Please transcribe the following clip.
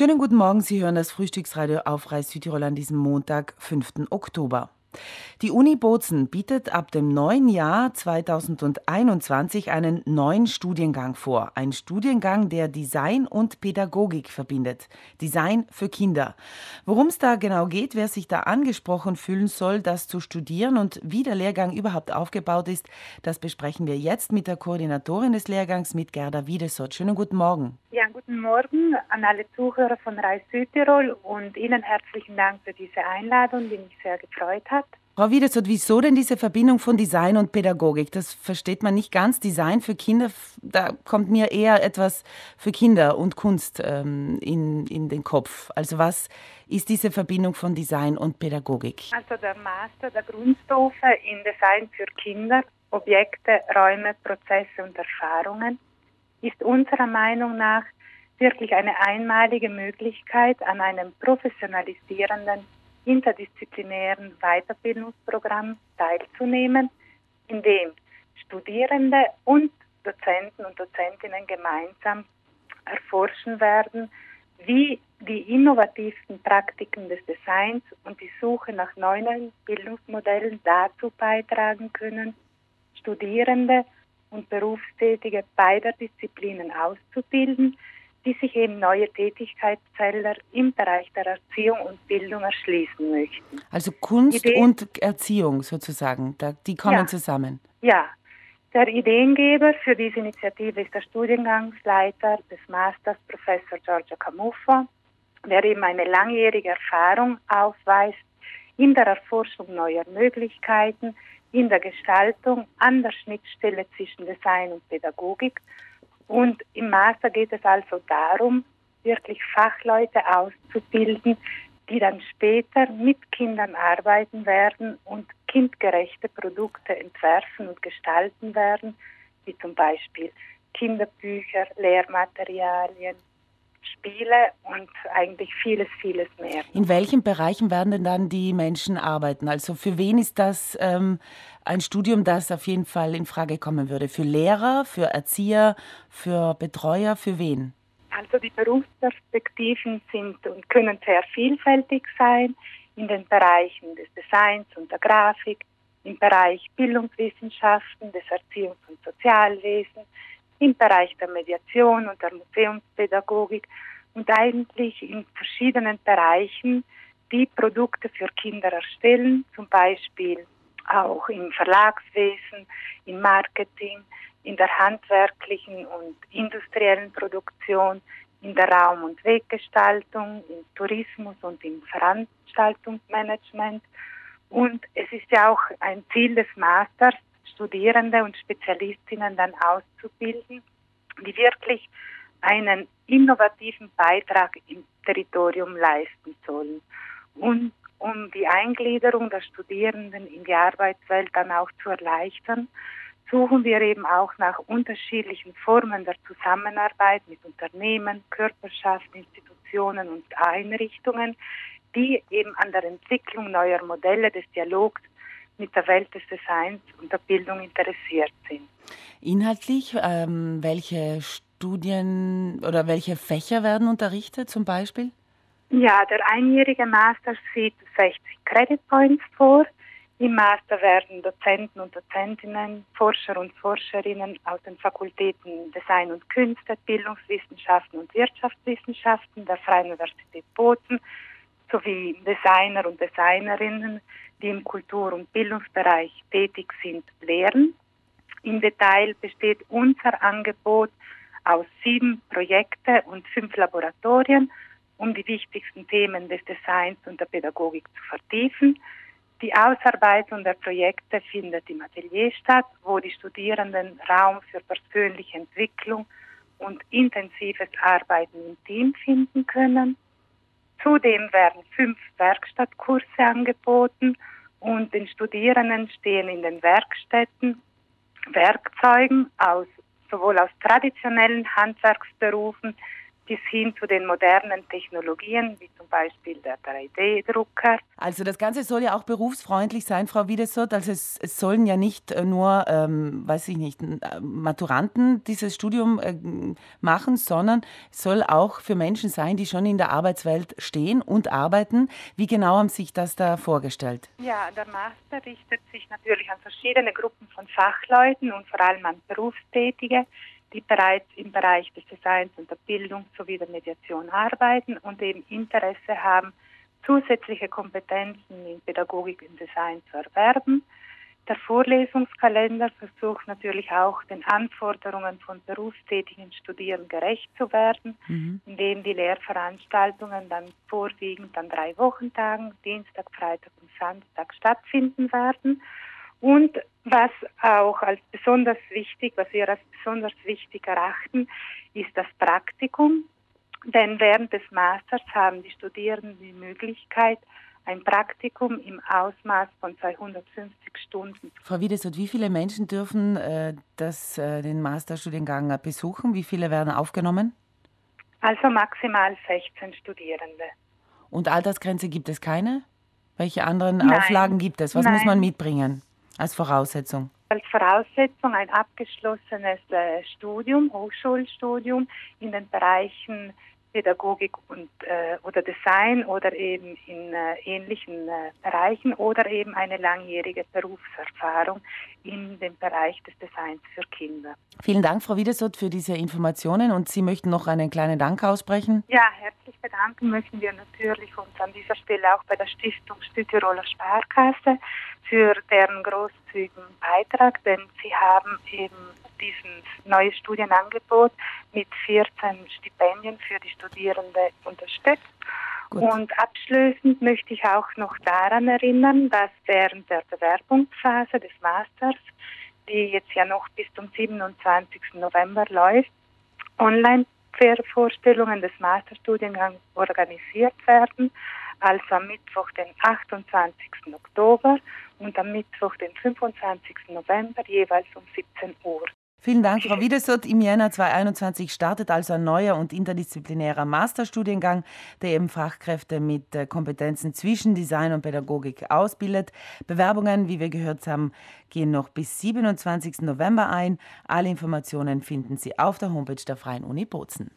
Schönen guten Morgen, Sie hören das Frühstücksradio auf Reis Südtirol an diesem Montag, 5. Oktober. Die Uni Bozen bietet ab dem neuen Jahr 2021 einen neuen Studiengang vor. Ein Studiengang, der Design und Pädagogik verbindet. Design für Kinder. Worum es da genau geht, wer sich da angesprochen fühlen soll, das zu studieren und wie der Lehrgang überhaupt aufgebaut ist, das besprechen wir jetzt mit der Koordinatorin des Lehrgangs, mit Gerda Wiedesott. Schönen guten Morgen. Ja, guten Morgen an alle Zuhörer von Reis Südtirol und Ihnen herzlichen Dank für diese Einladung, die mich sehr gefreut hat. Frau Wiedesott, wieso denn diese Verbindung von Design und Pädagogik? Das versteht man nicht ganz. Design für Kinder, da kommt mir eher etwas für Kinder und Kunst ähm, in, in den Kopf. Also was ist diese Verbindung von Design und Pädagogik? Also der Master der Grundstufe in Design für Kinder, Objekte, Räume, Prozesse und Erfahrungen ist unserer Meinung nach wirklich eine einmalige Möglichkeit an einem professionalisierenden interdisziplinären Weiterbildungsprogramm teilzunehmen, in dem Studierende und Dozenten und Dozentinnen gemeinsam erforschen werden, wie die innovativsten Praktiken des Designs und die Suche nach neuen Bildungsmodellen dazu beitragen können, Studierende und Berufstätige beider Disziplinen auszubilden, die sich eben neue Tätigkeitsfelder im Bereich der Erziehung und Bildung erschließen möchten. Also Kunst Ideen, und Erziehung sozusagen, die kommen ja, zusammen. Ja, der Ideengeber für diese Initiative ist der Studiengangsleiter des Masters, Professor Giorgio Camuffo, der eben eine langjährige Erfahrung aufweist in der Erforschung neuer Möglichkeiten, in der Gestaltung an der Schnittstelle zwischen Design und Pädagogik und im Master geht es also darum, wirklich Fachleute auszubilden, die dann später mit Kindern arbeiten werden und kindgerechte Produkte entwerfen und gestalten werden, wie zum Beispiel Kinderbücher, Lehrmaterialien, Spiele und eigentlich vieles, vieles mehr. In welchen Bereichen werden denn dann die Menschen arbeiten? Also für wen ist das ähm, ein Studium, das auf jeden Fall in Frage kommen würde? Für Lehrer, für Erzieher, für Betreuer, für wen? Also die Berufsperspektiven sind und können sehr vielfältig sein in den Bereichen des Designs und der Grafik, im Bereich Bildungswissenschaften, des Erziehungs- und Sozialwesens, im Bereich der Mediation und der Museumspädagogik und eigentlich in verschiedenen Bereichen, die Produkte für Kinder erstellen, zum Beispiel auch im Verlagswesen, im Marketing, in der handwerklichen und industriellen Produktion, in der Raum- und Weggestaltung, im Tourismus und im Veranstaltungsmanagement. Und es ist ja auch ein Ziel des Masters, Studierende und Spezialistinnen dann auszubilden, die wirklich einen innovativen Beitrag im Territorium leisten sollen. Und um die Eingliederung der Studierenden in die Arbeitswelt dann auch zu erleichtern, suchen wir eben auch nach unterschiedlichen Formen der Zusammenarbeit mit Unternehmen, Körperschaften, Institutionen und Einrichtungen, die eben an der Entwicklung neuer Modelle des Dialogs mit der Welt des Designs und der Bildung interessiert sind. Inhaltlich, ähm, welche Studien oder welche Fächer werden unterrichtet zum Beispiel? Ja, der einjährige Master sieht 60 Credit Points vor. Im Master werden Dozenten und Dozentinnen, Forscher und Forscherinnen aus den Fakultäten Design und Künste, Bildungswissenschaften und Wirtschaftswissenschaften der Freien Universität Bozen sowie Designer und Designerinnen die im Kultur- und Bildungsbereich tätig sind, lehren. Im Detail besteht unser Angebot aus sieben Projekten und fünf Laboratorien, um die wichtigsten Themen des Designs und der Pädagogik zu vertiefen. Die Ausarbeitung der Projekte findet im Atelier statt, wo die Studierenden Raum für persönliche Entwicklung und intensives Arbeiten im Team finden können. Zudem werden fünf Werkstattkurse angeboten und den Studierenden stehen in den Werkstätten Werkzeugen aus sowohl aus traditionellen Handwerksberufen bis hin zu den modernen Technologien, wie zum Beispiel der 3D-Drucker. Also das Ganze soll ja auch berufsfreundlich sein, Frau Wiedesott. Also es, es sollen ja nicht äh, nur, ähm, weiß ich nicht, äh, Maturanten dieses Studium äh, machen, sondern es soll auch für Menschen sein, die schon in der Arbeitswelt stehen und arbeiten. Wie genau haben Sie sich das da vorgestellt? Ja, der Master richtet sich natürlich an verschiedene Gruppen von Fachleuten und vor allem an Berufstätige die bereits im Bereich des Designs und der Bildung sowie der Mediation arbeiten und eben Interesse haben, zusätzliche Kompetenzen in Pädagogik und Design zu erwerben. Der Vorlesungskalender versucht natürlich auch den Anforderungen von berufstätigen Studierenden gerecht zu werden, mhm. indem die Lehrveranstaltungen dann vorwiegend an drei Wochentagen, Dienstag, Freitag und Samstag stattfinden werden. Und was auch als besonders wichtig, was wir als besonders wichtig erachten, ist das Praktikum. Denn während des Masters haben die Studierenden die Möglichkeit, ein Praktikum im Ausmaß von 250 Stunden. Frau Wiedesot, wie viele Menschen dürfen äh, das, äh, den Masterstudiengang besuchen? Wie viele werden aufgenommen? Also maximal 16 Studierende. Und Altersgrenze gibt es keine? Welche anderen Nein. Auflagen gibt es? Was Nein. muss man mitbringen? Als Voraussetzung? Als Voraussetzung ein abgeschlossenes äh, Studium, Hochschulstudium in den Bereichen Pädagogik und äh, oder Design oder eben in äh, ähnlichen äh, Bereichen oder eben eine langjährige Berufserfahrung in dem Bereich des Designs für Kinder. Vielen Dank, Frau Wiedesott, für diese Informationen und Sie möchten noch einen kleinen Dank aussprechen. Ja, herzlich bedanken möchten wir natürlich uns an dieser Stelle auch bei der Stiftung Südtiroler Sparkasse für deren großzügigen Beitrag, denn sie haben eben dieses neue Studienangebot mit 14 Stipendien für die Studierenden unterstützt. Gut. Und abschließend möchte ich auch noch daran erinnern, dass während der Bewerbungsphase des Masters, die jetzt ja noch bis zum 27. November läuft, Online-Vorstellungen des Masterstudiengangs organisiert werden, also am Mittwoch, den 28. Oktober und am Mittwoch, den 25. November, jeweils um 17 Uhr. Vielen Dank, Frau Wiedesott. Im Jänner 2021 startet also ein neuer und interdisziplinärer Masterstudiengang, der eben Fachkräfte mit äh, Kompetenzen zwischen Design und Pädagogik ausbildet. Bewerbungen, wie wir gehört haben, gehen noch bis 27. November ein. Alle Informationen finden Sie auf der Homepage der Freien Uni Bozen.